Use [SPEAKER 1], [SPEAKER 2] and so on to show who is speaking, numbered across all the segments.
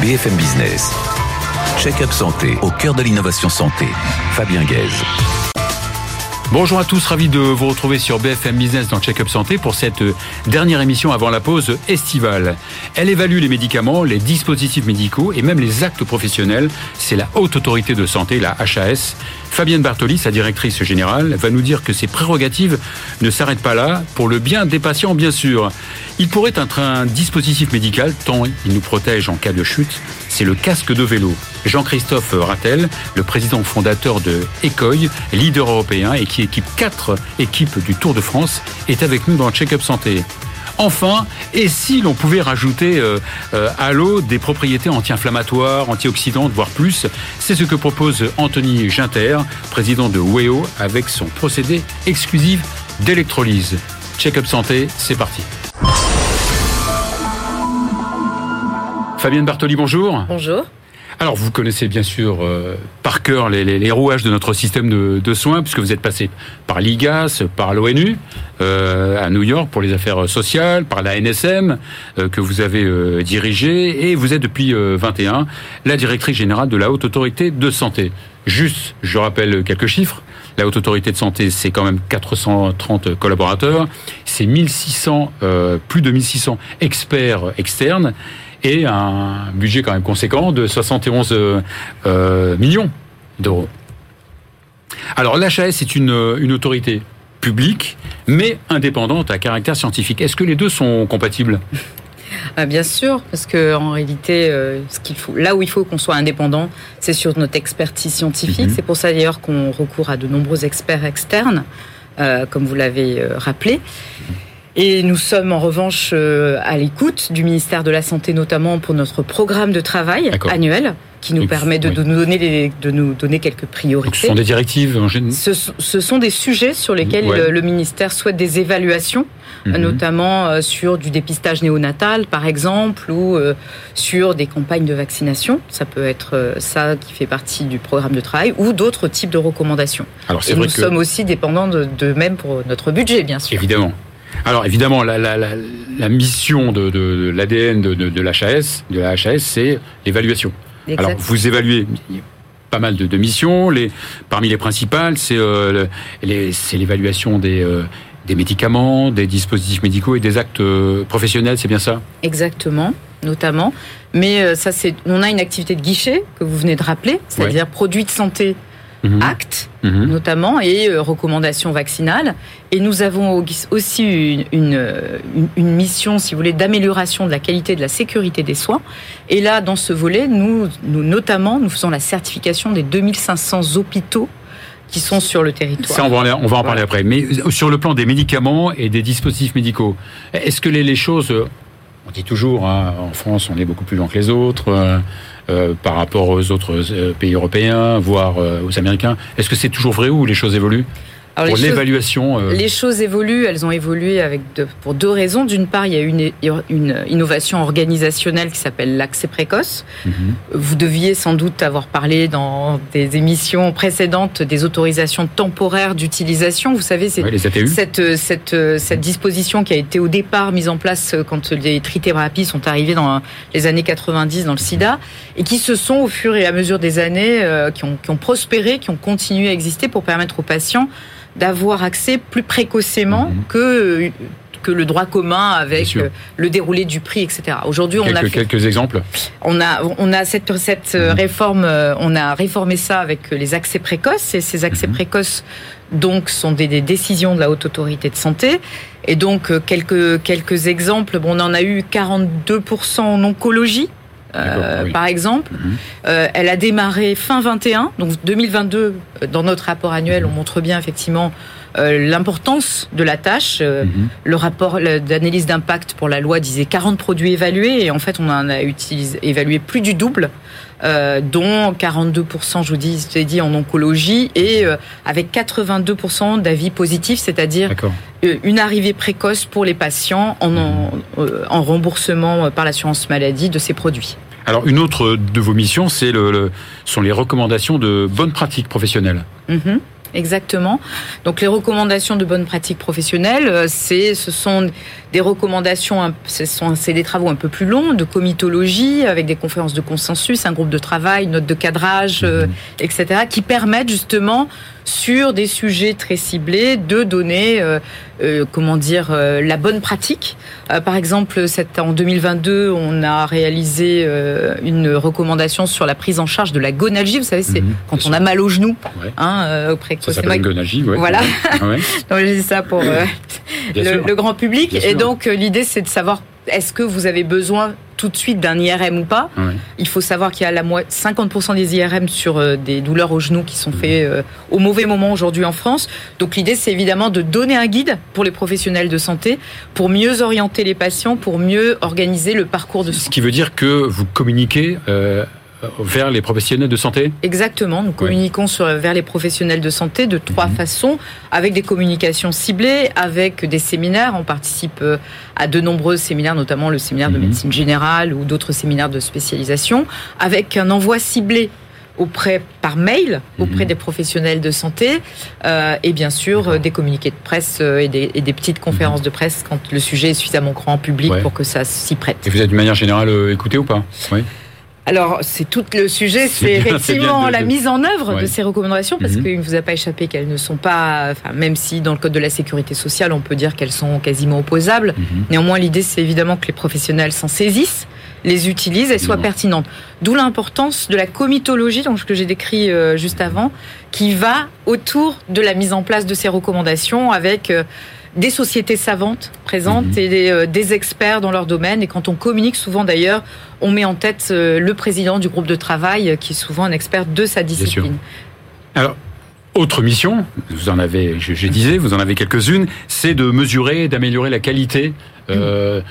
[SPEAKER 1] BFM Business. Check-up santé au cœur de l'innovation santé. Fabien Guèze.
[SPEAKER 2] Bonjour à tous, ravi de vous retrouver sur BFM Business dans Check-up Santé pour cette dernière émission avant la pause estivale. Elle évalue les médicaments, les dispositifs médicaux et même les actes professionnels. C'est la Haute Autorité de Santé, la HAS. Fabienne Bartoli, sa directrice générale, va nous dire que ses prérogatives ne s'arrêtent pas là, pour le bien des patients bien sûr. Il pourrait être un dispositif médical tant il nous protège en cas de chute, c'est le casque de vélo. Jean-Christophe Rattel, le président fondateur de Ecoy, leader européen et qui équipe quatre équipes du Tour de France, est avec nous dans Check-up Santé. Enfin, et si l'on pouvait rajouter euh, euh, à l'eau des propriétés anti-inflammatoires, antioxydantes, voire plus C'est ce que propose Anthony Ginter, président de WEO, avec son procédé exclusif d'électrolyse. Check-up santé, c'est parti. Fabienne Bartoli, bonjour.
[SPEAKER 3] Bonjour.
[SPEAKER 2] Alors, vous connaissez bien sûr euh, par cœur les, rouages de notre système de, soins, puisque vous êtes passé par l'IGAS, par l'ONU, euh, à New York pour les affaires sociales, par la NSM, euh, que vous avez dirigée, et vous êtes depuis 21 la directrice générale de la Haute Autorité de Santé. Juste, je rappelle quelques chiffres. La Haute Autorité de Santé, c'est quand même 430 collaborateurs, c'est 1600, plus de 1600 experts externes, et un budget quand même conséquent de 71 euh, millions d'euros. Alors l'HAS est une, une autorité publique, mais indépendante à caractère scientifique. Est-ce que les deux sont compatibles?
[SPEAKER 3] Ah, Bien sûr, parce que en réalité, euh, ce qu'il faut, là où il faut qu'on soit indépendant, c'est sur notre expertise scientifique. Mhm. C'est pour ça d'ailleurs qu'on recourt à de nombreux experts externes, euh, comme vous l'avez rappelé. Et nous sommes en revanche euh, à l'écoute du ministère de la Santé, notamment pour notre programme de travail annuel qui nous permet de, nous donner de nous donner quelques priorités.
[SPEAKER 2] ce sont des directives en général
[SPEAKER 3] ce, ce, sont des sujets sur lesquels le, ministère souhaite des évaluations, mhm. notamment euh, sur du dépistage néonatal, par exemple, ou euh, sur des campagnes de vaccination. Ça peut être ça qui fait partie du programme de travail, ou d'autres types de recommandations. Alors, Et nous sommes aussi dépendants de, de même pour notre budget, bien sûr.
[SPEAKER 2] Évidemment. Alors évidemment, la, mission de, l'ADN de, de, l'HAS, de la HAS, c'est l'évaluation. Alors vous évaluez pas mal de, missions. Les, parmi les principales, c'est euh, l'évaluation des, euh, des médicaments, des dispositifs médicaux et des actes euh, professionnels. C'est bien ça?
[SPEAKER 3] Exactement, notamment. Mais ça, c'est, on a une activité de guichet que vous venez de rappeler, c'est-à-dire produits de santé Mhm. actes, mhm. notamment, et euh, recommandations vaccinales. Et nous avons aussi une, une, mission, si vous voulez, d'amélioration de la qualité de la sécurité des soins. Et là, dans ce volet, nous, nous notamment, nous faisons la certification des 2500 hôpitaux qui sont sur le territoire.
[SPEAKER 2] Ça, on va, en, on va en parler après. Mais euh, sur le plan des médicaments et des dispositifs médicaux, est-ce que les, les choses euh, on dit toujours, hein, en France, on est beaucoup plus loin que les autres. Euh, par rapport aux autres euh, pays européens, voire euh, aux Américains. Est-ce que c'est toujours vrai ou les choses évoluent? Pour l'évaluation
[SPEAKER 3] euh, Les choses évoluent, elles ont évolué avec pour deux raisons. D'une part, il y a une, une innovation organisationnelle qui s'appelle l'accès précoce. Mhm. Vous deviez sans doute avoir parlé dans des émissions précédentes des autorisations temporaires d'utilisation. Vous savez, c'est cette, cette, cette disposition qui a été au départ mise en place quand les trithérapies sont arrivées dans les années 90 dans le sida et qui se sont au fur et à mesure des années, euh, qui, ont, qui ont prospéré, qui ont continué à exister pour permettre aux patients d'avoir accès plus précocement mhm. que que le droit commun avec le déroulé du prix, etc.
[SPEAKER 2] Aujourd'hui, on a quelques exemples.
[SPEAKER 3] On a on a cette cette mhm. réforme, euh, on a réformé ça avec les accès précoces et ces accès mhm. précoces donc sont des, décisions de la haute autorité de santé et donc euh, quelques quelques exemples. Bon, on en a eu 42% en oncologie. Euh, par exemple. Mhm. Euh, elle a démarré fin 21, donc 2022. Euh, dans notre rapport annuel, on montre bien effectivement l'importance de la tâche. Mhm. Le rapport d'analyse d'impact pour la loi disait 40 produits évalués et en fait on en a utilisé, évalué plus du double. Dont 42%, je vous dis, je dit, en oncologie, et avec 82% d'avis positifs, c'est-à-dire une arrivée précoce pour les patients en, en, en remboursement par l'assurance maladie de ces produits.
[SPEAKER 2] Alors une autre de vos missions, c'est le, sont les recommandations de bonnes pratiques professionnelles. Mhm.
[SPEAKER 3] Exactement. Donc les recommandations de bonne pratique professionnelle, euh, c'est, ce sont des recommandations, ce sont, c'est des travaux un peu plus longs de comitologie avec des conférences de consensus, un groupe de travail, notes de cadrage, euh, mhm. etc., qui permettent justement sur des sujets très ciblés de donner, euh, euh, comment dire, euh, la bonne pratique. par exemple, en 2022, on a réalisé une recommandation sur la prise en charge de la gonalgie. Vous savez, c'est mhm, quand on a mal au genou.
[SPEAKER 2] Ouais. Hein,
[SPEAKER 3] ça
[SPEAKER 2] s'appelle gonalgie,
[SPEAKER 3] ouais. Voilà. donc, je dis ça pour le, le, grand public. Et donc, l'idée, c'est de savoir est-ce que vous avez besoin tout de suite d'un IRM ou pas Il faut savoir qu'il y a la 50% des IRM sur euh, des douleurs au genou qui sont faits euh, au mauvais moment aujourd'hui en France. Donc l'idée, c'est évidemment de donner un guide pour les professionnels de santé pour mieux orienter les patients, pour mieux organiser le parcours de
[SPEAKER 2] soins. Ce qui veut dire que vous communiquez euh, vers les professionnels de santé
[SPEAKER 3] Exactement, nous communiquons sur, vers les professionnels de santé de trois mhm. façons, avec des communications ciblées, avec des séminaires. On participe euh, à de nombreux séminaires, notamment le séminaire de mhm. médecine générale ou d'autres séminaires de spécialisation, avec un envoi ciblé auprès par mail auprès mhm. des professionnels de santé euh, et bien sûr euh, des communiqués de presse et, des, et, des, petites conférences de presse quand le sujet est suffisamment grand public pour que ça s'y prête.
[SPEAKER 2] Et vous êtes d'une manière générale écouté ou pas?
[SPEAKER 3] Oui. Alors, c'est tout le sujet, c'est effectivement la mise en œuvre de ces recommandations, parce mhm. qu'il ne vous a pas échappé qu'elles ne sont pas, enfin, même si dans le code de la sécurité sociale, on peut dire qu'elles sont quasiment opposables. Mhm. Néanmoins, l'idée, c'est évidemment que les professionnels s'en saisissent, les utilisent et soient pertinentes. D'où l'importance de la comitologie, donc ce que j'ai décrit euh, juste avant, qui va autour de la mise en place de ces recommandations avec euh, des sociétés savantes présentes mhm. et euh, des, experts dans leur domaine. Et quand on communique, souvent d'ailleurs, on met en tête euh, le président du groupe de travail, qui est souvent un expert de sa discipline.
[SPEAKER 2] Alors, autre mission, vous en avez, je, je disais, vous en avez quelques-unes, c'est de mesurer, d'améliorer la qualité euh,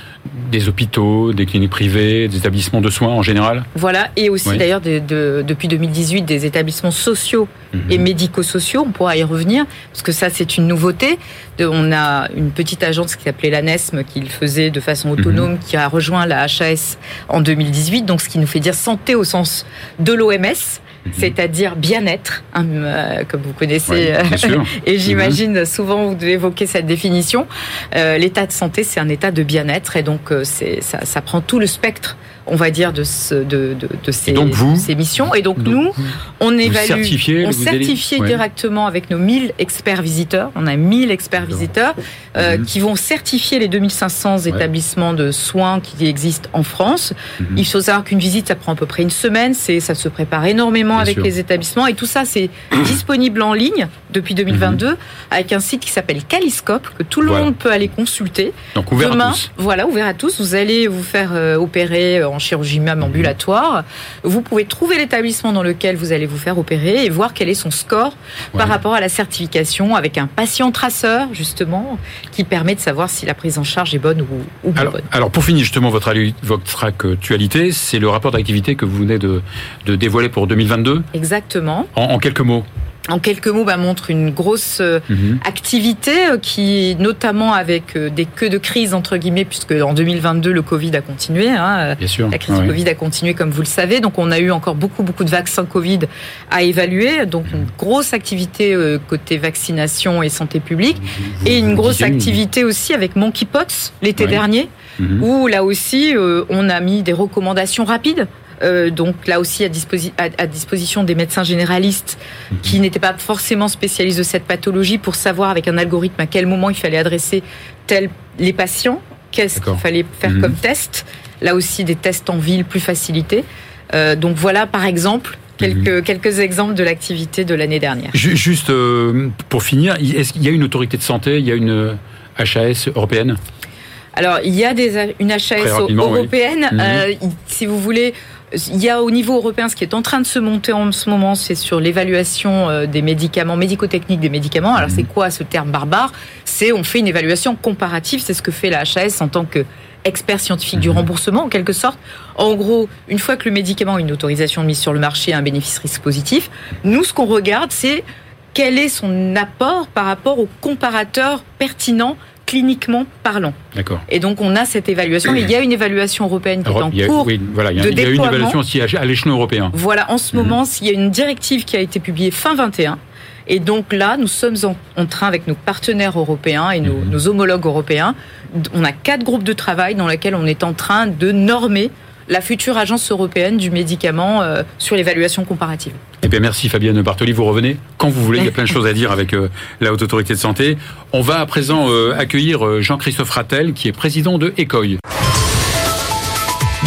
[SPEAKER 2] des hôpitaux, des cliniques privées, des établissements de soins en général
[SPEAKER 3] Voilà, et aussi d'ailleurs de, depuis 2018 des établissements sociaux mhm. et médico-sociaux, on pourra y revenir, parce que ça c'est une nouveauté. on a une petite agence qui s'appelait l'ANESM qui le faisait de façon autonome, mhm. qui a rejoint la HAS en 2018, donc ce qui nous fait dire santé au sens de l'OMS. Mhm. c'est-à-dire bien-être, hein, euh, comme vous connaissez, euh, et j'imagine mhm. souvent vous devez évoquer cette définition. Euh, l'état de santé, c'est un état de bien-être, et donc ça prend tout le spectre on va dire, de, ce, de, de, de ces, ces, missions. Et donc, nous, on évalue, on certifie directement avec nos 1000 experts visiteurs. On a 1000 experts visiteurs euh, mhm. qui vont certifier les 2500 établissements de soins qui existent en France. Mhm. Il faut savoir qu'une visite, ça prend à peu près une semaine. C'est, ça se prépare énormément avec les établissements. Et tout ça, c'est disponible en ligne depuis 2022 mhm. avec un site qui s'appelle Caliscope que tout le monde peut aller consulter.
[SPEAKER 2] Donc, ouvert à tous.
[SPEAKER 3] Voilà, ouvert à tous. Vous allez vous faire euh, opérer en chirurgie même ambulatoire. Vous pouvez trouver l'établissement dans lequel vous allez vous faire opérer et voir quel est son score par rapport à la certification avec un patient traceur, justement, qui permet de savoir si la prise en charge est bonne ou, pas
[SPEAKER 2] alors,
[SPEAKER 3] bonne.
[SPEAKER 2] Alors, pour finir, justement, votre, votre actualité, c'est le rapport d'activité que vous venez de, dévoiler pour 2022
[SPEAKER 3] Exactement.
[SPEAKER 2] en quelques mots
[SPEAKER 3] en quelques mots, bah, montre une grosse euh, mhm. activité euh, qui, notamment avec euh, des queues de crise entre guillemets, puisque en 2022 le Covid a continué. Hein,
[SPEAKER 2] Bien sûr.
[SPEAKER 3] La crise Covid a continué, comme vous le savez. Donc on a eu encore beaucoup beaucoup de vaccins Covid à évaluer. Donc une grosse activité côté vaccination et santé publique, et une grosse activité aussi avec monkeypox l'été dernier, mhm. où là aussi on a mis des recommandations rapides euh, donc là aussi à, à, disposition des médecins généralistes mhm. qui n'étaient pas forcément spécialistes de cette pathologie pour savoir avec un algorithme à quel moment il fallait adresser tel les patients, qu'est-ce qu'il fallait faire mhm. comme test. Là aussi des tests en ville plus facilités. Euh, donc voilà par exemple quelques, mhm. quelques exemples de l'activité de l'année dernière.
[SPEAKER 2] Juste euh, pour finir, est-ce qu'il y a une autorité de santé, il y a une HAS européenne?
[SPEAKER 3] Alors, il y a des, une HAS européenne. si vous voulez, il y a au niveau européen ce qui est en train de se monter en ce moment, c'est sur l'évaluation euh, des médicaments, médico-techniques des médicaments. Alors c'est mhm. quoi ce terme barbare? C'est on fait une évaluation comparative, c'est ce que fait la HAS en tant que expert scientifique du mhm. remboursement en quelque sorte. En gros, une fois que le médicament a une autorisation de mise sur le marché, un bénéfice risque positif, nous ce qu'on regarde c'est quel est son apport par rapport aux comparateurs pertinents cliniquement parlant.
[SPEAKER 2] D'accord.
[SPEAKER 3] Et donc on a cette évaluation. il y a une évaluation européenne qui est en cours oui,
[SPEAKER 2] voilà, il y a, il y a une évaluation aussi à l'échelon européen.
[SPEAKER 3] Voilà, en ce mhm. moment, il y a une directive qui a été publiée fin 21 Et donc là, nous sommes en, train, avec nos partenaires européens et nos, nos homologues européens, on a quatre groupes de travail dans lesquels on est en train de normer la future agence européenne du médicament euh, sur l'évaluation comparative.
[SPEAKER 2] Eh bien, merci Fabienne Bartoli. Vous revenez quand vous voulez. Il y a plein de choses à dire avec euh, la Haute Autorité de Santé. On va à présent euh, accueillir Jean-Christophe Rattel, qui est président de ECOI.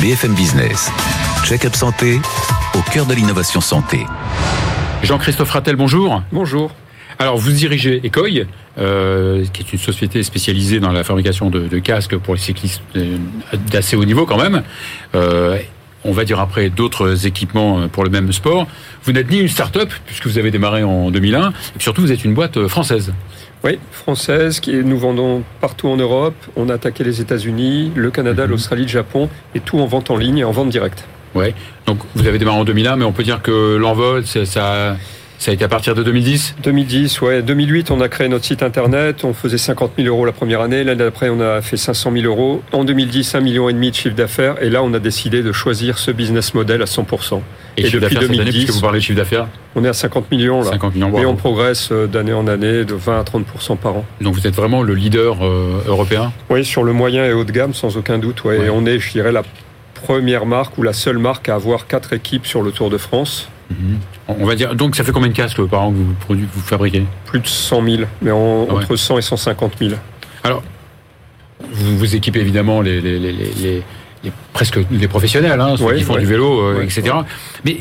[SPEAKER 1] BFM Business. Check-up santé au cœur de l'innovation santé.
[SPEAKER 2] Jean-Christophe Rattel, bonjour.
[SPEAKER 4] Bonjour.
[SPEAKER 2] Alors, vous dirigez ECOI, euh, qui est une société spécialisée dans la fabrication de, casques pour les cyclistes euh, d'assez haut niveau quand même. Euh, on va dire après d'autres équipements pour le même sport. Vous n'êtes ni une start-up, puisque vous avez démarré en 2001, et surtout vous êtes une boîte française.
[SPEAKER 4] Oui, française, qui nous vendons partout en Europe. On a attaqué les États-Unis, le Canada, mhm. l'Australie, le Japon, et tout en vente en ligne et en vente directe.
[SPEAKER 2] Ouais. Donc vous avez démarré en 2001, mais on peut dire que l'envol, ça, ça a été à partir de 2010
[SPEAKER 4] 2010, ouais. 2008, on a créé notre site internet. On faisait 50 000 euros la première année. L'année d'après, on a fait 500 000 euros. En 2010, 1,5 million et demi de chiffre d'affaires. Et là, on a décidé de choisir ce business model à 100%.
[SPEAKER 2] Et, depuis 2010, vous parlez de chiffre d'affaires
[SPEAKER 4] On est à 50 millions là. 50 millions, et on progresse euh, d'année en année de 20 à 30% par an.
[SPEAKER 2] Donc vous êtes vraiment le leader euh, européen
[SPEAKER 4] Oui, sur le moyen et haut de gamme, sans aucun doute. Ouais. Et on est, je dirais, la première marque ou la seule marque à avoir quatre équipes sur le Tour de France.
[SPEAKER 2] Mhm. On va dire, donc ça fait combien de casques par an que vous, vous fabriquez?
[SPEAKER 4] Plus de 100 000, mais entre 100 et 150 000.
[SPEAKER 2] Alors, vous, vous équipez évidemment les, les, les, les presque les professionnels, hein, ceux qui font du vélo, euh, etc. Mais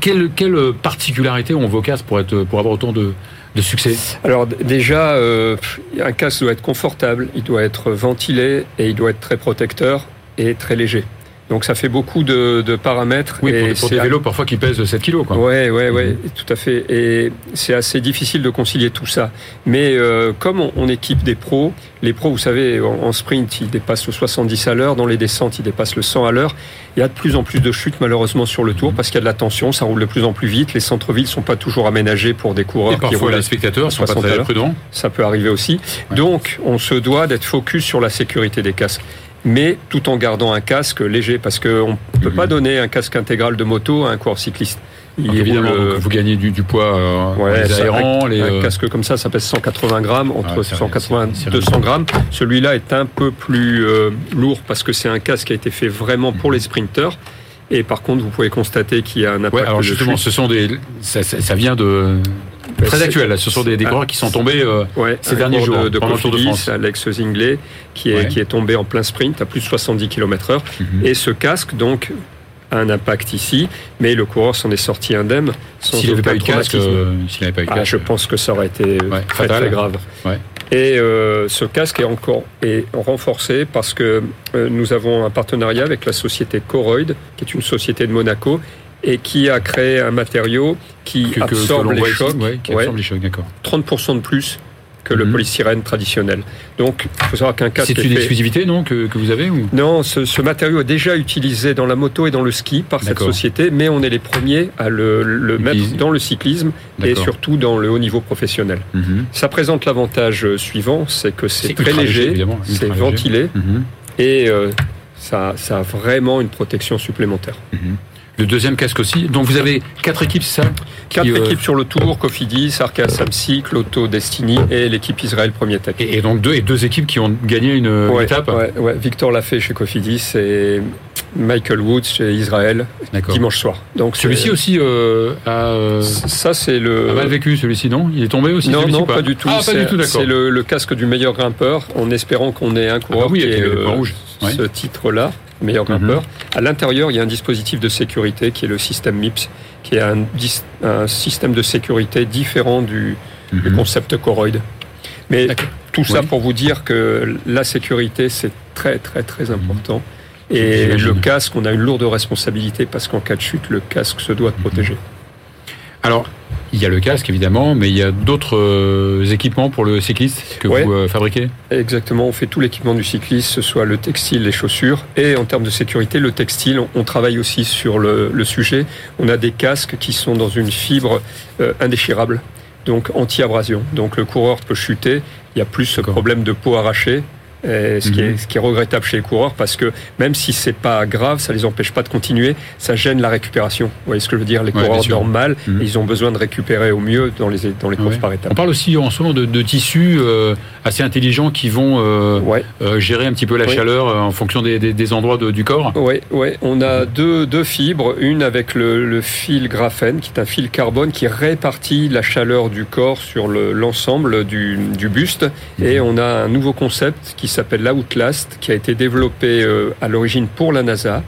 [SPEAKER 2] quelle, quelle, particularité ont vos casques pour, être, pour avoir autant de, de succès?
[SPEAKER 4] Alors déjà, euh, un casque doit être confortable, il doit être ventilé et il doit être très protecteur et très léger. Donc ça fait beaucoup de, paramètres.
[SPEAKER 2] Oui, et pour, des vélos parfois qui pèsent 7 kilos. Quoi.
[SPEAKER 4] Ouais, ouais, ouais, mhm. tout à fait. Et c'est assez difficile de concilier tout ça. Mais euh, comme on, équipe des pros, les pros, vous savez, en, sprint, ils dépassent le 70 à l'heure, dans les descentes, ils dépassent le 100 à l'heure. Il y a de plus en plus de chutes malheureusement sur le tour mhm. parce qu'il y a de la tension, ça roule de plus en plus vite. Les centres-villes sont pas toujours aménagés pour des coureurs. Et
[SPEAKER 2] parfois les spectateurs sont pas très prudents.
[SPEAKER 4] Ça peut arriver aussi. Donc on se doit d'être focus sur la sécurité des casques mais tout en gardant un casque léger, parce qu'on ne peut pas donner un casque intégral de moto à un coureur cycliste.
[SPEAKER 2] Il évidemment, vous gagnez du, poids euh, les aérants.
[SPEAKER 4] Un, les, euh, casque comme ça, ça pèse 180 grammes, entre 180 et 200 grammes. Celui-là est un peu plus euh, lourd parce que c'est un casque qui a été fait vraiment pour les sprinteurs. Et par contre, vous pouvez constater qu'il y a un impact.
[SPEAKER 2] alors justement, ce sont des, ça, ça vient de Très actuel. Ce sont des, des coureurs qui sont tombés euh, ces derniers jours
[SPEAKER 4] de, de pendant le Tour de France. Alex Zingley, qui est, qui est tombé en plein sprint à plus de 70 km/h. Et ce casque, donc, a un impact ici, mais le coureur s'en est sorti indemne.
[SPEAKER 2] S'il n'avait pas, eu de casque, euh,
[SPEAKER 4] pas eu de casque, je pense que ça aurait été très, très grave. Et euh, ce casque est encore est renforcé parce que nous avons un partenariat avec la société Coroid, qui est une société de Monaco, et qui a créé un matériau qui absorbe, les chocs,
[SPEAKER 2] qui absorbe les chocs, d'accord.
[SPEAKER 4] 30% de plus que le mhm. polystyrène traditionnel. Donc, il faut savoir qu'un casque.
[SPEAKER 2] C'est une exclusivité, non, que, que vous avez ou...
[SPEAKER 4] Non, ce, ce, matériau est déjà utilisé dans la moto et dans le ski par cette société, mais on est les premiers à le, le mettre dans le cyclisme et surtout dans le haut niveau professionnel. Mhm. Ça présente l'avantage suivant, c'est que c'est très léger, c'est ventilé mhm. et euh, ça, ça, a vraiment une protection supplémentaire.
[SPEAKER 2] Le deuxième casque aussi. Donc vous avez quatre équipes, c'est ça
[SPEAKER 4] Quatre euh, équipes sur le tour, Cofidis, Arca Samsic, Lotto Destiny et l'équipe Israël Premier Tech.
[SPEAKER 2] Et, donc deux, et deux équipes qui ont gagné une étape
[SPEAKER 4] ouais, ouais. Victor l'a fait chez Cofidis et Michael Woods chez Israël dimanche soir.
[SPEAKER 2] Donc celui-ci aussi euh, a, euh,
[SPEAKER 4] ça c'est le
[SPEAKER 2] a mal vécu celui-ci non? Il est tombé aussi
[SPEAKER 4] Non non pas, du tout. Ah, pas du tout C'est le, le, casque du meilleur grimpeur en espérant qu'on ait un coureur ah, bah oui, qui ait le, rouge. ce titre-là meilleur mhm. grimpeur. À l'intérieur, il y a un dispositif de sécurité qui est le système MIPS, qui est un, un système de sécurité différent du, mhm. concept Coroid. Mais tout ça pour vous dire que la sécurité, c'est très très très mhm. important. Et le casque, on a une lourde responsabilité parce qu'en cas de chute, le casque se doit de protéger.
[SPEAKER 2] Alors, il y a le casque évidemment, mais il y a d'autres euh, équipements pour le cycliste que vous euh, fabriquez?
[SPEAKER 4] Exactement, on fait tout l'équipement du cycliste, ce soit le textile, les chaussures, et en termes de sécurité, le textile, on travaille aussi sur le, sujet. On a des casques qui sont dans une fibre euh, indéchirable, donc anti-abrasion. Donc le coureur peut chuter, il y a plus ce problème de peau arrachée, ce, qui est, mhm. ce qui est regrettable chez les coureurs parce que même si c'est pas grave, ça les empêche pas de continuer, ça gêne la récupération. Vous voyez ce que je veux dire? Les coureurs dorment mal, mhm. ils ont besoin de récupérer au mieux dans les, dans les courses par étapes.
[SPEAKER 2] On parle aussi en ce moment de, tissus euh, assez intelligents qui vont euh, euh, gérer un petit peu la chaleur en fonction des, des, endroits du corps.
[SPEAKER 4] Oui, ouais. on a deux, deux fibres, une avec le, le, fil graphène, qui est un fil carbone qui répartit la chaleur du corps sur l'ensemble du, du, buste, mhm. et on a un nouveau concept qui s'appelle l'Outlast, qui a été développé euh, à l'origine pour la NASA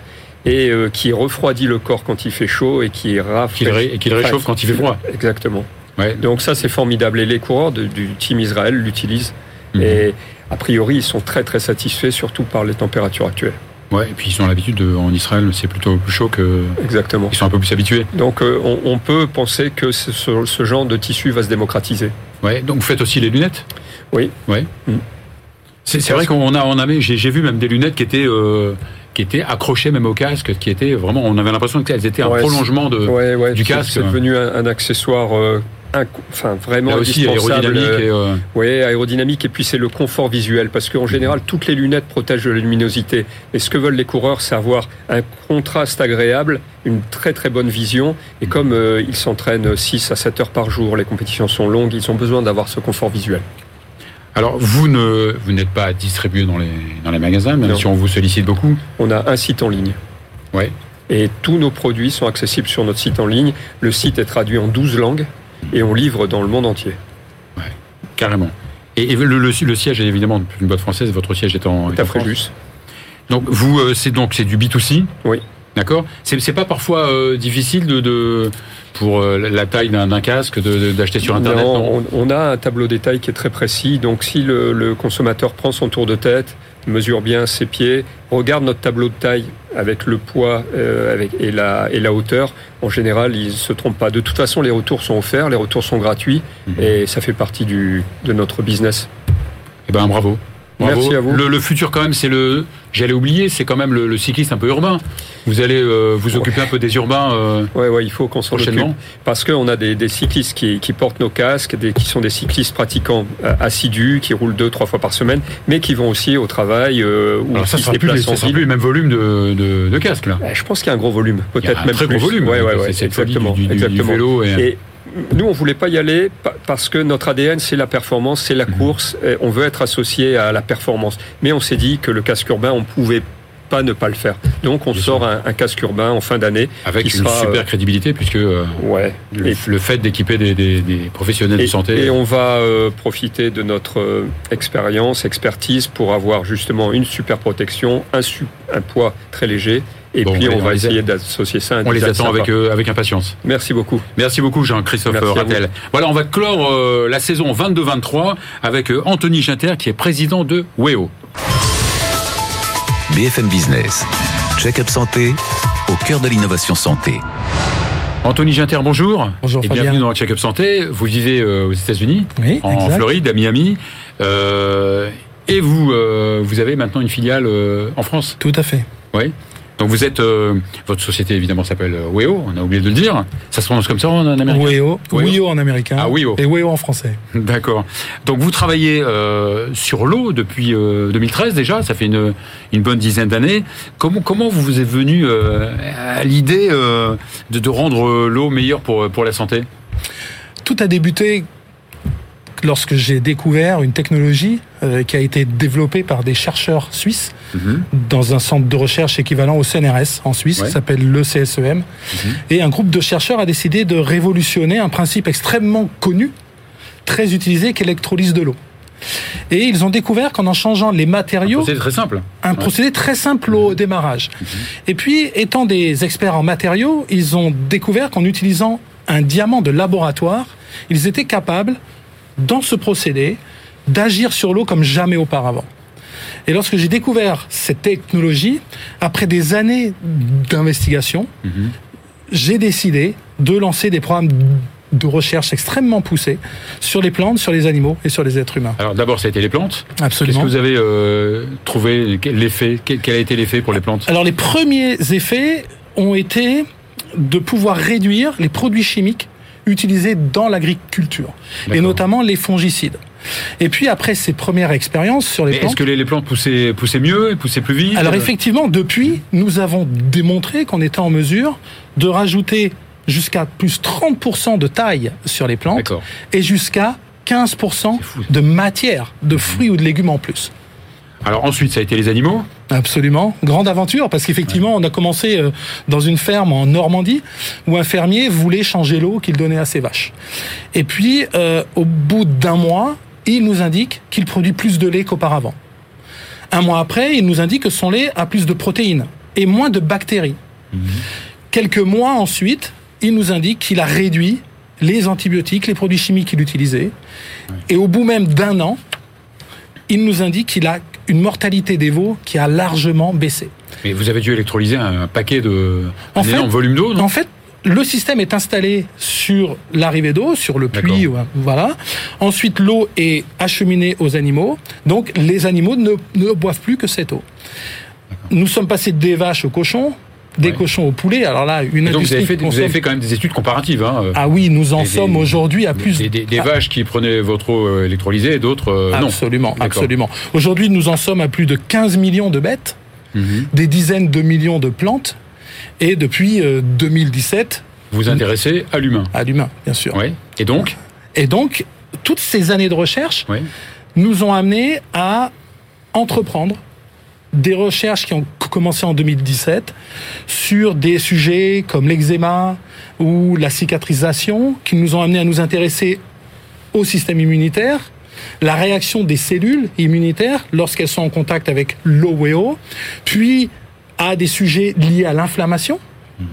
[SPEAKER 4] et euh, qui refroidit le corps quand il fait chaud et qui
[SPEAKER 2] rafraîchit. Et qui le réchauffe quand il fait froid.
[SPEAKER 4] Exactement. Ouais. Donc ça, c'est formidable. Et les coureurs du team Israël l'utilisent. Mhm. Et a priori, ils sont très très satisfaits, surtout par les températures actuelles.
[SPEAKER 2] Ouais, et puis ils ont l'habitude en Israël, c'est plutôt plus chaud que.
[SPEAKER 4] Exactement.
[SPEAKER 2] Ils sont un peu plus habitués.
[SPEAKER 4] Donc euh, on, peut penser que ce, ce, genre de tissu va se démocratiser.
[SPEAKER 2] Ouais, donc vous faites aussi les lunettes?
[SPEAKER 4] Oui.
[SPEAKER 2] Ouais. Mm. C'est vrai qu'on a, on avait, j'ai vu même des lunettes qui étaient, euh, qui étaient accrochées même au casque, qui étaient vraiment, on avait l'impression qu'elles étaient un prolongement de, du casque.
[SPEAKER 4] C'est devenu un, accessoire. Euh, enfin vraiment
[SPEAKER 2] aussi aérodynamique et euh...
[SPEAKER 4] oui aérodynamique et puis c'est le confort visuel parce qu'en général toutes les lunettes protègent de la luminosité et ce que veulent les coureurs c'est avoir un contraste agréable une très très bonne vision et comme euh, ils s'entraînent 6 à 7 heures par jour les compétitions sont longues ils ont besoin d'avoir ce confort visuel
[SPEAKER 2] alors, vous ne vous n'êtes pas distribué dans les, dans les magasins, même si on vous sollicite beaucoup
[SPEAKER 4] On a un site en ligne.
[SPEAKER 2] Ouais.
[SPEAKER 4] Et tous nos produits sont accessibles sur notre site en ligne. Le site est traduit en 12 langues et on livre dans le monde entier.
[SPEAKER 2] Ouais, carrément. Et, le, le, siège est évidemment une boîte française, votre siège est en, est
[SPEAKER 4] en France.
[SPEAKER 2] Donc, vous, euh, c'est donc c'est du B2C
[SPEAKER 4] Oui.
[SPEAKER 2] D'accord C'est pas parfois euh, difficile de, de pour euh, la taille d'un casque d'acheter sur Internet
[SPEAKER 4] non, on, a un tableau détail qui est très précis. Donc si le, consommateur prend son tour de tête, mesure bien ses pieds, regarde notre tableau de taille avec le poids euh, avec, et, la, et la hauteur, en général, il ne se trompe pas. De toute façon, les retours sont offerts, les retours sont gratuits mhm. et ça fait partie du, de notre business.
[SPEAKER 2] Eh ben, bravo.
[SPEAKER 4] Merci à vous.
[SPEAKER 2] Le, futur, quand même, c'est le. J'allais oublier, c'est quand même le, cycliste un peu urbain. Vous allez euh, vous occuper un peu des urbains. Euh,
[SPEAKER 4] ouais, ouais, il faut qu'on s'en occupe. Parce qu'on a des, cyclistes qui, portent nos casques, des, qui sont des cyclistes pratiquants euh, assidus, qui roulent deux, trois fois par semaine, mais qui vont aussi au travail
[SPEAKER 2] euh, ou Alors ça sera plus, ça sera plus le même volume de, de, de casques là.
[SPEAKER 4] Je pense qu'il y a un gros volume, peut-être même
[SPEAKER 2] très
[SPEAKER 4] gros
[SPEAKER 2] volume.
[SPEAKER 4] Ouais, ouais, ouais,
[SPEAKER 2] c'est exactement. Du, exactement. vélo
[SPEAKER 4] et nous, on voulait pas y aller parce que notre ADN, c'est la performance, c'est la mhm. course. on veut être associé à la performance. Mais on s'est dit que le casque urbain, on pouvait pas ne pas le faire. Donc on sort un, casque urbain en fin d'année.
[SPEAKER 2] Avec une super euh, crédibilité puisque euh,
[SPEAKER 4] ouais,
[SPEAKER 2] le, fait d'équiper des, professionnels
[SPEAKER 4] de
[SPEAKER 2] santé.
[SPEAKER 4] Et on va euh, profiter de notre expérience, expertise pour avoir justement une super protection, un, un poids très léger et puis on, va essayer d'associer ça à un
[SPEAKER 2] On les attend avec, euh, avec impatience.
[SPEAKER 4] Merci beaucoup.
[SPEAKER 2] Merci beaucoup Jean-Christophe Rattel. Voilà, on va clore euh, la saison 22-23 avec euh, Anthony Ginter qui est président de WEO.
[SPEAKER 1] BFM Business, check-up santé au cœur de l'innovation santé.
[SPEAKER 2] Anthony Ginter, bonjour.
[SPEAKER 5] Bonjour
[SPEAKER 2] et bienvenue dans Check-up Santé. Vous vivez aux États-Unis,
[SPEAKER 5] oui,
[SPEAKER 2] en Floride, à Miami. et vous, vous avez maintenant une filiale en France?
[SPEAKER 5] Tout à fait.
[SPEAKER 2] Oui. Donc vous êtes, euh, votre société évidemment s'appelle euh, WEO, on a oublié de le dire. Ça se prononce comme ça en américain
[SPEAKER 5] WEO, WEO en américain
[SPEAKER 2] ah, WEO.
[SPEAKER 5] et WEO en français.
[SPEAKER 2] D'accord. Donc vous travaillez euh, sur l'eau depuis 2013 déjà, ça fait une, une bonne dizaine d'années. Comment, comment vous vous êtes venu à l'idée de, de rendre l'eau meilleure pour, pour la santé?
[SPEAKER 5] Tout a débuté lorsque j'ai découvert une technologie euh, qui a été développée par des chercheurs suisses mhm. dans un centre de recherche équivalent au CNRS en Suisse, qui s'appelle le CSEM. Mhm. Et un groupe de chercheurs a décidé de révolutionner un principe extrêmement connu, très utilisé, qui est l'électrolyse de l'eau. Et ils ont découvert qu'en en changeant les matériaux... Un
[SPEAKER 2] procédé très simple.
[SPEAKER 5] Un procédé très simple au mhm. démarrage. Et puis, étant des experts en matériaux, ils ont découvert qu'en utilisant un diamant de laboratoire, ils étaient capables dans ce procédé d'agir sur l'eau comme jamais auparavant. Et lorsque j'ai découvert cette technologie, après des années d'investigation, mhm. j'ai décidé de lancer des programmes de recherche extrêmement poussés sur les plantes, sur les animaux et sur les êtres humains.
[SPEAKER 2] Alors d'abord, ça a été les plantes.
[SPEAKER 5] Absolument.
[SPEAKER 2] Qu'est-ce que vous avez euh, trouvé l'effet Quel a été l'effet pour les plantes?
[SPEAKER 5] Alors les premiers effets ont été de pouvoir réduire les produits chimiques utilisés dans l'agriculture, et notamment les fongicides. Et puis après ces premières expériences sur les plantes...
[SPEAKER 2] Est-ce que les, plantes poussaient, poussaient mieux et poussaient plus vite?
[SPEAKER 5] Alors effectivement, depuis, nous avons démontré qu'on était en mesure de rajouter jusqu'à plus 30% de taille sur les plantes et jusqu'à 15% de matière, de fruits ou de légumes en plus.
[SPEAKER 2] Alors ensuite, ça a été les animaux
[SPEAKER 5] Absolument, grande aventure, parce qu'effectivement, on a commencé euh, dans une ferme en Normandie, où un fermier voulait changer l'eau qu'il donnait à ses vaches. Et puis, euh, au bout d'un mois, il nous indique qu'il produit plus de lait qu'auparavant. Un mois après, il nous indique que son lait a plus de protéines et moins de bactéries. Mhm. Quelques mois ensuite, il nous indique qu'il a réduit les antibiotiques, les produits chimiques qu'il utilisait. Et au bout même d'un an, il nous indique qu'il a une mortalité des veaux qui a largement baissé.
[SPEAKER 2] Mais vous avez dû électrolyser un paquet de en volume d'eau
[SPEAKER 5] En fait, le système est installé sur l'arrivée d'eau, sur le puits, voilà. Ensuite, l'eau est acheminée aux animaux. Donc, les animaux ne, ne boivent plus que cette eau. Nous sommes passés des vaches aux cochons, des cochons au poulet. Alors là, une
[SPEAKER 2] donc vous avez, fait, vous avez fait quand même des études comparatives. Hein,
[SPEAKER 5] euh. ah oui, nous en sommes aujourd'hui à plus.
[SPEAKER 2] Des, des, vaches qui prenaient votre eau euh, électrolysée et d'autres euh,
[SPEAKER 5] non. Absolument, absolument. Aujourd'hui, nous en sommes à plus de 15 millions de bêtes, mhm. des dizaines de millions de plantes, et depuis 2017.
[SPEAKER 2] Vous vous intéressez à l'humain.
[SPEAKER 5] À l'humain, bien sûr.
[SPEAKER 2] Oui. Et donc
[SPEAKER 5] Et donc, toutes ces années de recherche nous ont amené à entreprendre des recherches qui ont commencé en 2017 sur des sujets comme l'eczéma ou la cicatrisation qui nous ont amené à nous intéresser au système immunitaire, la réaction des cellules immunitaires lorsqu'elles sont en contact avec l'eau puis à des sujets liés à l'inflammation. Mhm.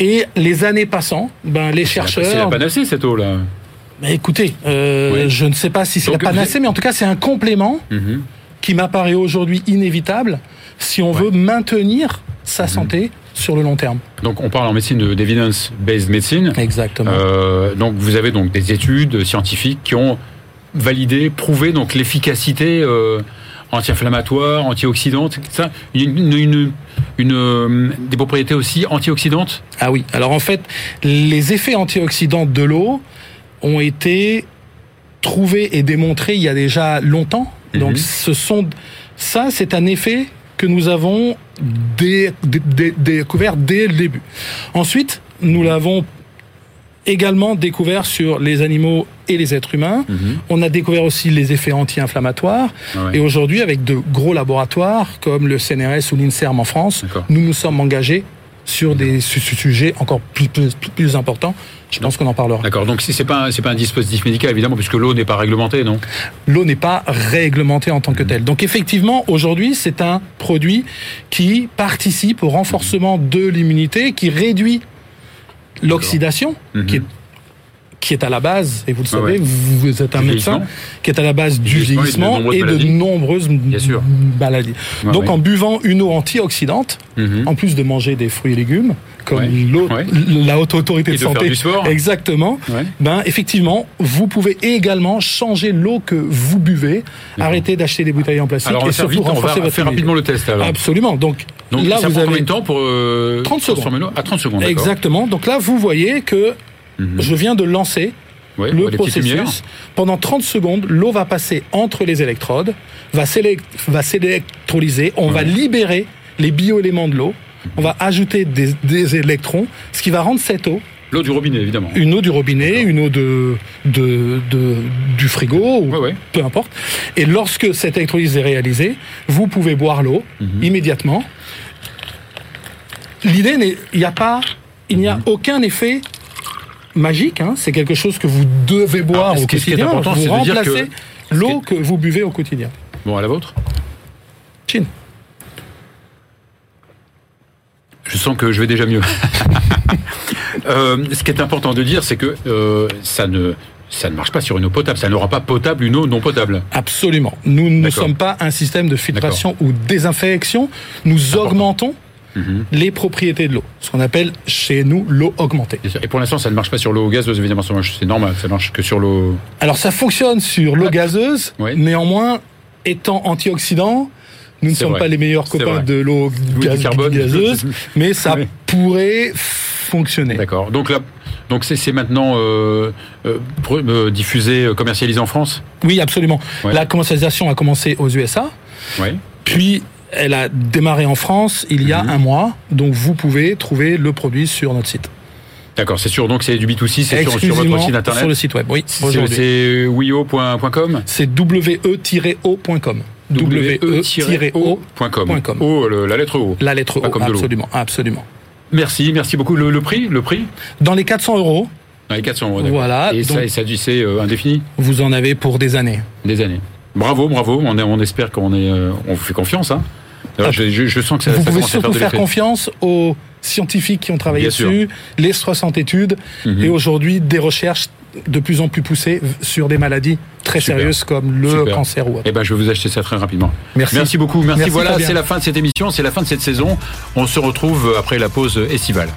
[SPEAKER 5] Et les années passant, ben, les chercheurs... C'est
[SPEAKER 2] la panacée cette eau-là
[SPEAKER 5] écoutez, euh, je ne sais pas si c'est la panacée, mais en tout cas c'est un complément mhm qui m'apparaît aujourd'hui inévitable si on veut maintenir sa mhm. santé sur le long terme.
[SPEAKER 2] Donc on parle en médecine d'evidence-based medicine.
[SPEAKER 5] Exactement.
[SPEAKER 2] Euh, donc vous avez donc des études scientifiques qui ont validé, prouvé donc l'efficacité euh, anti-inflammatoire, antioxydante, ça, une, une, une, euh, des propriétés aussi antioxydantes?
[SPEAKER 5] Ah oui. Alors en fait, les effets antioxydants de l'eau ont été trouvés et démontrés il y a déjà longtemps donc mhm. ce sont ça, c'est un effet que nous avons découvert dès le début. Ensuite, nous l'avons également découvert sur les animaux et les êtres humains. Mhm. On a découvert aussi les effets anti-inflammatoires. Ah et aujourd'hui, avec de gros laboratoires comme le CNRS ou l'INSERM en France, nous nous sommes engagés sur des sujets encore plus, plus, importants. Je pense qu'on en parlera.
[SPEAKER 2] D'accord. Donc c'est pas c'est pas un dispositif médical évidemment puisque l'eau n'est pas réglementée, non?
[SPEAKER 5] L'eau n'est pas réglementée en tant que telle. Donc effectivement, aujourd'hui, c'est un produit qui participe au renforcement de l'immunité, qui réduit l'oxydation, qui est mhm qui est à la base, et vous le savez, vous êtes un médecin, qui est à la base du vieillissement et de nombreuses, maladies. Donc en buvant une eau antioxydante, mhm. en plus de manger des fruits et légumes, comme la haute autorité de, santé, exactement, ben effectivement, vous pouvez également changer l'eau que vous buvez, arrêter d'acheter des bouteilles en plastique
[SPEAKER 2] et surtout renforcer votre faire rapidement le test.
[SPEAKER 5] Absolument. Donc,
[SPEAKER 2] là, vous avez combien de temps pour 30 euh, secondes. À 30 secondes.
[SPEAKER 5] Exactement. Donc là, vous voyez que Mhm. Je viens de lancer le processus. Pendant 30 secondes, l'eau va passer entre les électrodes, va s'électrolyser, on va libérer les bioéléments de l'eau, on va ajouter des, électrons, ce qui va rendre cette eau
[SPEAKER 2] L'eau du robinet, évidemment.
[SPEAKER 5] Une eau du robinet, une eau de, de, du frigo, ou peu importe. Et lorsque cette électrolyse est réalisée, vous pouvez boire l'eau mhm. immédiatement. L'idée, il n'y a pas, il n'y a mhm. aucun effet magique, hein. c'est quelque chose que vous devez boire au quotidien. vous remplacez l'eau que... vous buvez au quotidien.
[SPEAKER 2] Bon, à la vôtre
[SPEAKER 5] Chine.
[SPEAKER 2] Je sens que je vais déjà mieux. Euh, ce qui est important de dire, c'est que euh, ça ne ça ne marche pas sur une eau potable. Ça ne rend pas potable une eau non potable.
[SPEAKER 5] Absolument. Nous ne sommes pas un système de filtration ou désinfection. Nous augmentons Mhm. les propriétés de l'eau, ce qu'on appelle chez nous l'eau augmentée.
[SPEAKER 2] Et pour l'instant, ça ne marche pas sur l'eau gazeuse, évidemment, c'est normal, ça marche que sur l'eau.
[SPEAKER 5] Alors ça fonctionne sur l'eau gazeuse, néanmoins, étant antioxydant, nous ne sommes pas les meilleurs copains de l'eau gazeuse, mais ça pourrait fonctionner.
[SPEAKER 2] D'accord. Donc là, Donc c'est maintenant euh, euh, diffusé, commercialisé en France?
[SPEAKER 5] Oui, absolument. La commercialisation a commencé aux USA. Oui. Puis elle a démarré en France il y a mhm. un mois. Donc vous pouvez trouver le produit sur notre site.
[SPEAKER 2] D'accord, c'est sûr. Donc c'est du B2C, c'est sur,
[SPEAKER 5] sur,
[SPEAKER 2] votre site internet.
[SPEAKER 5] Sur le site web, oui.
[SPEAKER 2] C'est wio.com.
[SPEAKER 5] C'est we-o.com.
[SPEAKER 2] We-o.com. O, la lettre O.
[SPEAKER 5] La lettre O, absolument, absolument.
[SPEAKER 2] Merci, merci beaucoup. Le, prix, le prix
[SPEAKER 5] Dans les 400 euros.
[SPEAKER 2] Dans les 400 euros.
[SPEAKER 5] Voilà.
[SPEAKER 2] Et ça, ça c'est euh, indéfini.
[SPEAKER 5] Vous en avez pour des années.
[SPEAKER 2] Des années. Bravo, bravo. On, on espère qu'on est, euh, on vous fait confiance. Hein.
[SPEAKER 5] Je, sens que ça, vous pouvez surtout faire, confiance aux scientifiques qui ont travaillé dessus, les 60 études, mhm. et aujourd'hui des recherches de plus en plus poussées sur des maladies très sérieuses comme le cancer ou autre.
[SPEAKER 2] Eh ben, je vais vous acheter ça très rapidement. Merci. Merci beaucoup. Merci. voilà, c'est la fin de cette émission, c'est la fin de cette saison. On se retrouve après la pause estivale.